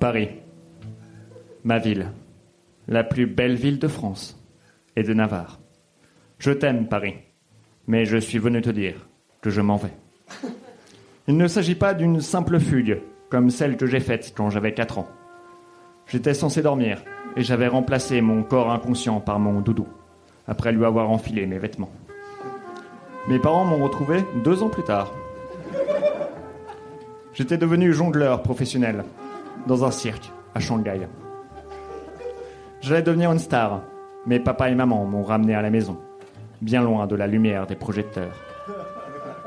Paris, ma ville, la plus belle ville de France et de Navarre. Je t'aime, Paris, mais je suis venu te dire que je m'en vais. Il ne s'agit pas d'une simple fugue, comme celle que j'ai faite quand j'avais 4 ans. J'étais censé dormir, et j'avais remplacé mon corps inconscient par mon doudou, après lui avoir enfilé mes vêtements. Mes parents m'ont retrouvé deux ans plus tard. J'étais devenu jongleur professionnel dans un cirque à Shanghai. J'allais devenir une star, mais papa et maman m'ont ramené à la maison, bien loin de la lumière des projecteurs.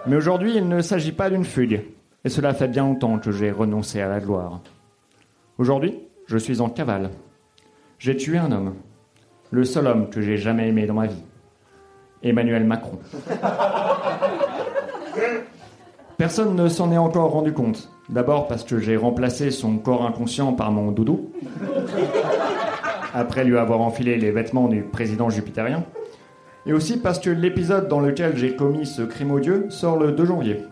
Mais aujourd'hui, il ne s'agit pas d'une fugue, et cela fait bien longtemps que j'ai renoncé à la gloire. Aujourd'hui, je suis en cavale. J'ai tué un homme, le seul homme que j'ai jamais aimé dans ma vie, Emmanuel Macron. Personne ne s'en est encore rendu compte. D'abord parce que j'ai remplacé son corps inconscient par mon doudou, après lui avoir enfilé les vêtements du président jupitérien, et aussi parce que l'épisode dans lequel j'ai commis ce crime odieux sort le 2 janvier.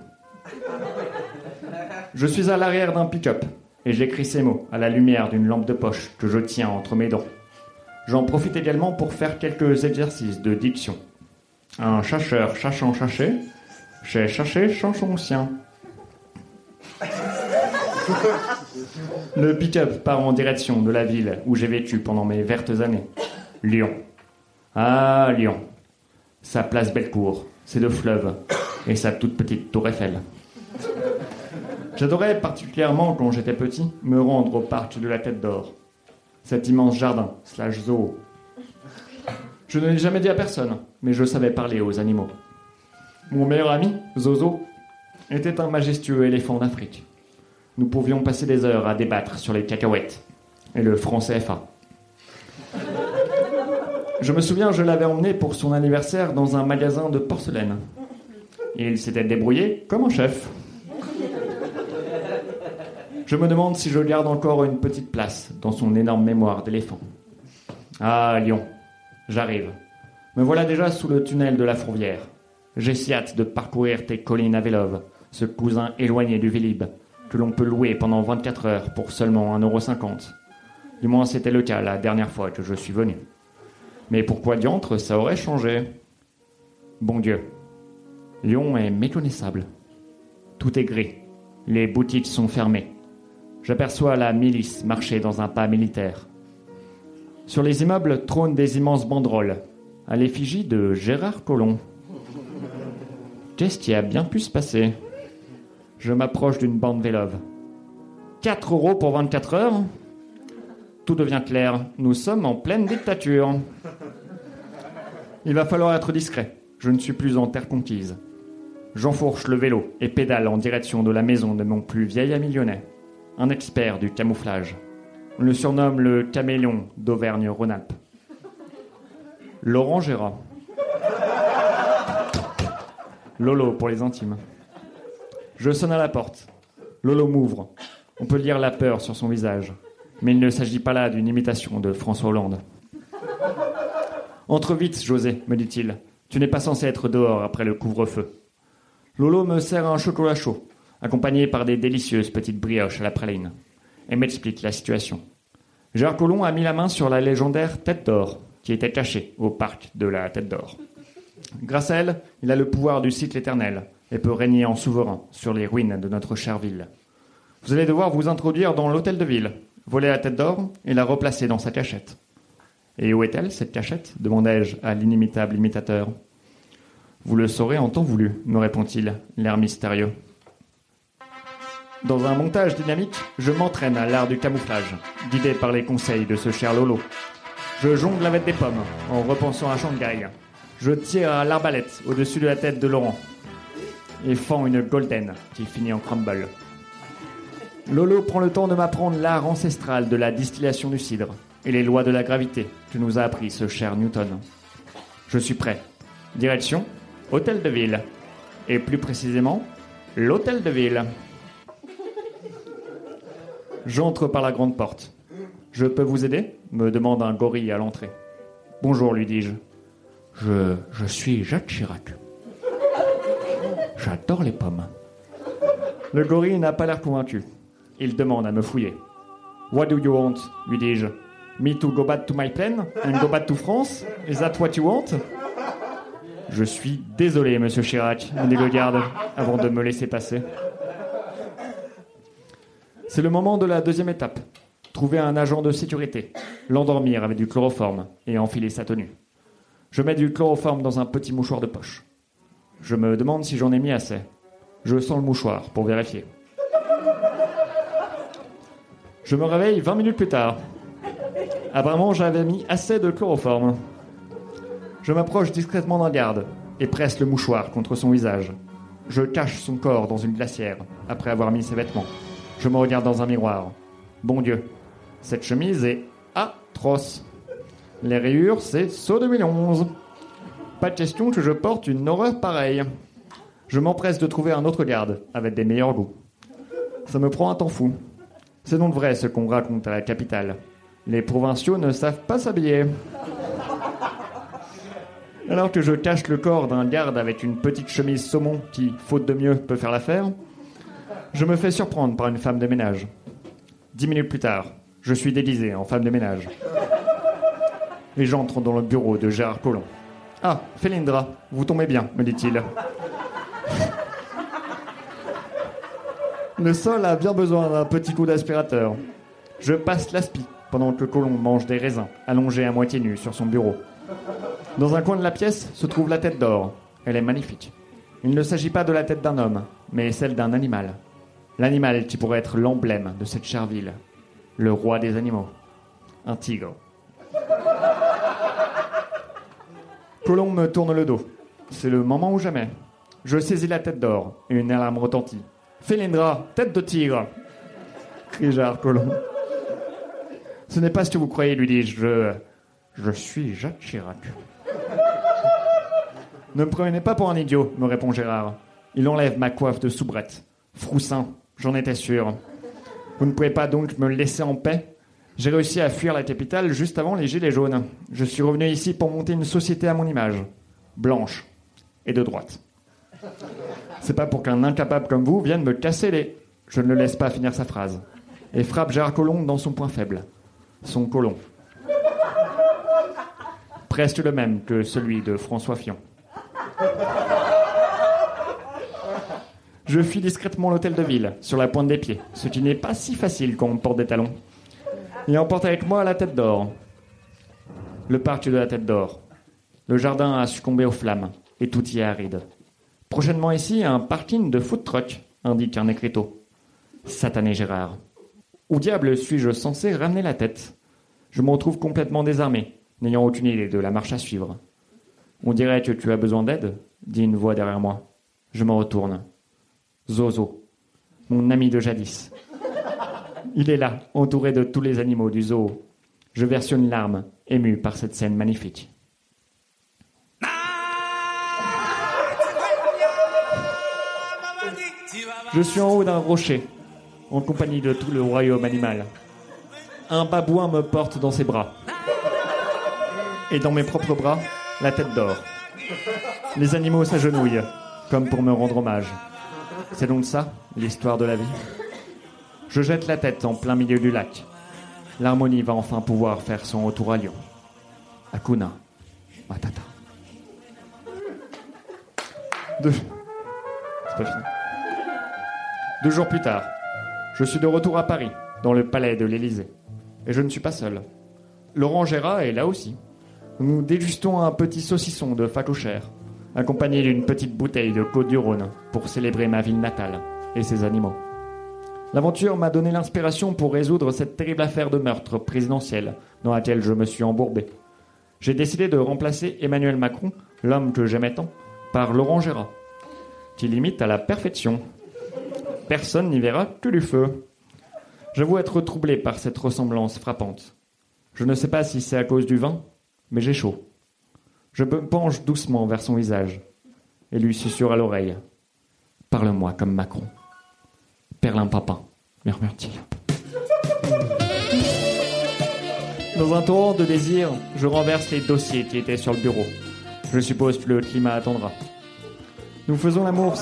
Je suis à l'arrière d'un pick-up et j'écris ces mots à la lumière d'une lampe de poche que je tiens entre mes dents. J'en profite également pour faire quelques exercices de diction. Un chercheur cherchant chercher, j'ai cherché chanson sien. Le pick-up part en direction de la ville où j'ai vécu pendant mes vertes années. Lyon. Ah, Lyon. Sa place Bellecour, ses deux fleuves et sa toute petite tour Eiffel. J'adorais particulièrement, quand j'étais petit, me rendre au parc de la Tête d'Or. Cet immense jardin, slash zoo. Je ne l'ai jamais dit à personne, mais je savais parler aux animaux. Mon meilleur ami, Zozo, était un majestueux éléphant d'Afrique. Nous pouvions passer des heures à débattre sur les cacahuètes et le franc CFA. Je me souviens, je l'avais emmené pour son anniversaire dans un magasin de porcelaine. Il s'était débrouillé comme un chef. Je me demande si je garde encore une petite place dans son énorme mémoire d'éléphant. Ah, Lyon, j'arrive. Me voilà déjà sous le tunnel de la Fourvière. J'ai si hâte de parcourir tes collines à Vélove, ce cousin éloigné du Vélib, que l'on peut louer pendant 24 heures pour seulement 1,50€. Du moins, c'était le cas la dernière fois que je suis venu. Mais pourquoi diantre ça aurait changé? Bon Dieu, Lyon est méconnaissable. Tout est gris. Les boutiques sont fermées. J'aperçois la milice marcher dans un pas militaire. Sur les immeubles trônent des immenses banderoles, à l'effigie de Gérard Collomb. Qu'est-ce qui a bien pu se passer Je m'approche d'une bande vélove. 4 euros pour 24 heures Tout devient clair. Nous sommes en pleine dictature. Il va falloir être discret. Je ne suis plus en terre conquise. J'enfourche le vélo et pédale en direction de la maison de mon plus vieil ami lyonnais, un expert du camouflage. On le surnomme le caméléon d'Auvergne-Rhône-Alpes. Laurent Gérard. Lolo pour les intimes. Je sonne à la porte. Lolo m'ouvre. On peut lire la peur sur son visage. Mais il ne s'agit pas là d'une imitation de François Hollande. Entre vite, José, me dit-il. Tu n'es pas censé être dehors après le couvre-feu. Lolo me sert un chocolat chaud, accompagné par des délicieuses petites brioches à la praline, et m'explique la situation. Gérard Collomb a mis la main sur la légendaire tête d'or, qui était cachée au parc de la tête d'or. Grâce à elle, il a le pouvoir du cycle éternel et peut régner en souverain sur les ruines de notre chère ville. Vous allez devoir vous introduire dans l'hôtel de ville, voler la tête d'or et la replacer dans sa cachette. Et où est-elle, cette cachette demandai-je à l'inimitable imitateur. Vous le saurez en temps voulu, me répond-il, l'air mystérieux. Dans un montage dynamique, je m'entraîne à l'art du camouflage, guidé par les conseils de ce cher Lolo. Je jongle avec des pommes, en repensant à Shanghai. Je tire à l'arbalète au-dessus de la tête de Laurent, et fends une golden qui finit en crumble. Lolo prend le temps de m'apprendre l'art ancestral de la distillation du cidre et les lois de la gravité que nous a appris ce cher Newton. Je suis prêt. Direction Hôtel de Ville. Et plus précisément, l'Hôtel de Ville. J'entre par la grande porte. Je peux vous aider? me demande un gorille à l'entrée. Bonjour, lui dis-je. Je, suis Jacques Chirac. J'adore les pommes. Le gorille n'a pas l'air convaincu. Il demande à me fouiller. What do you want lui dis-je. Me to go back to my plane and go back to France? Is that what you want? Je suis désolé, monsieur Chirac, me dit le garde, avant de me laisser passer. C'est le moment de la deuxième étape. Trouver un agent de sécurité, l'endormir avec du chloroforme et enfiler sa tenue. Je mets du chloroforme dans un petit mouchoir de poche. Je me demande si j'en ai mis assez. Je sens le mouchoir pour vérifier. Je me réveille 20 minutes plus tard. Apparemment, j'avais mis assez de chloroforme. Je m'approche discrètement d'un garde et presse le mouchoir contre son visage. Je cache son corps dans une glacière après avoir mis ses vêtements. Je me regarde dans un miroir. Bon Dieu, cette chemise est atroce. Les rayures, c'est saut 2011. Pas de question que je porte une horreur pareille. Je m'empresse de trouver un autre garde avec des meilleurs goûts. Ça me prend un temps fou. C'est donc vrai ce qu'on raconte à la capitale. Les provinciaux ne savent pas s'habiller. Alors que je cache le corps d'un garde avec une petite chemise saumon qui, faute de mieux, peut faire l'affaire, je me fais surprendre par une femme de ménage. Dix minutes plus tard, je suis déguisé en femme de ménage. Et j'entre dans le bureau de Gérard Collomb. Ah, Félindra, vous tombez bien, me dit-il. Le sol a bien besoin d'un petit coup d'aspirateur. Je passe l'aspi pendant que Colomb mange des raisins, allongé à moitié nu sur son bureau. Dans un coin de la pièce se trouve la tête d'or. Elle est magnifique. Il ne s'agit pas de la tête d'un homme, mais celle d'un animal. L'animal qui pourrait être l'emblème de cette chère ville. Le roi des animaux. Un tigre. Colomb me tourne le dos. C'est le moment ou jamais. Je saisis la tête d'or et une alarme retentit. Félindra, tête de tigre crie Gérard Colomb. Ce n'est pas ce que vous croyez, lui dis-je. Je, je suis Jacques Chirac. ne me prenez pas pour un idiot, me répond Gérard. Il enlève ma coiffe de soubrette. Froussin, j'en étais sûr. Vous ne pouvez pas donc me laisser en paix? J'ai réussi à fuir la capitale juste avant les Gilets jaunes. Je suis revenu ici pour monter une société à mon image. Blanche et de droite. C'est pas pour qu'un incapable comme vous vienne me casser les. Je ne le laisse pas finir sa phrase. Et frappe Gérard Collomb dans son point faible. Son colon. Presque le même que celui de François Fion. Je fuis discrètement l'hôtel de ville, sur la pointe des pieds, ce qui n'est pas si facile quand on porte des talons. Et emporte avec moi la tête d'or. Le parc de la tête d'or. Le jardin a succombé aux flammes, et tout y est aride. Prochainement ici, un parking de food truck, indique un écriteau. Satané Gérard. Où diable suis-je censé ramener la tête? Je me retrouve complètement désarmé, n'ayant aucune idée de la marche à suivre. On dirait que tu as besoin d'aide, dit une voix derrière moi. Je me retourne. Zozo, mon ami de jadis. Il est là, entouré de tous les animaux du zoo. Je verse une larme, ému par cette scène magnifique. Je suis en haut d'un rocher, en compagnie de tout le royaume animal. Un babouin me porte dans ses bras. Et dans mes propres bras, la tête d'or. Les animaux s'agenouillent, comme pour me rendre hommage. C'est donc ça, l'histoire de la vie. Je jette la tête en plein milieu du lac. L'harmonie va enfin pouvoir faire son retour à Lyon. Akuna Matata. Deux. Deux jours plus tard, je suis de retour à Paris, dans le palais de l'Élysée. Et je ne suis pas seul. Laurent Gérard est là aussi. Nous dégustons un petit saucisson de facochère, accompagné d'une petite bouteille de Côte du Rhône pour célébrer ma ville natale et ses animaux. L'aventure m'a donné l'inspiration pour résoudre cette terrible affaire de meurtre présidentiel dans laquelle je me suis embourbé. J'ai décidé de remplacer Emmanuel Macron, l'homme que j'aimais tant, par Laurent Gérard, qui limite à la perfection. Personne n'y verra que du feu. J'avoue être troublé par cette ressemblance frappante. Je ne sais pas si c'est à cause du vin, mais j'ai chaud. Je me penche doucement vers son visage et lui susurre à l'oreille. Parle-moi comme Macron. Perlin papin, murmure-t-il. Dans un torrent de désir, je renverse les dossiers qui étaient sur le bureau. Je suppose que le climat attendra. Nous faisons l'amour.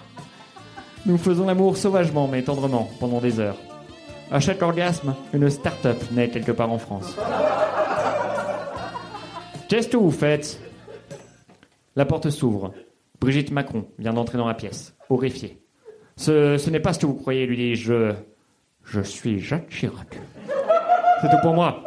Nous faisons l'amour sauvagement mais tendrement pendant des heures. À chaque orgasme, une start-up naît quelque part en France. Qu'est-ce que vous faites? La porte s'ouvre. Brigitte Macron vient d'entrer dans la pièce, horrifiée. Ce, ce n'est pas ce que vous croyez, lui dis-je. Je, je suis Jacques Chirac. C'est tout pour moi.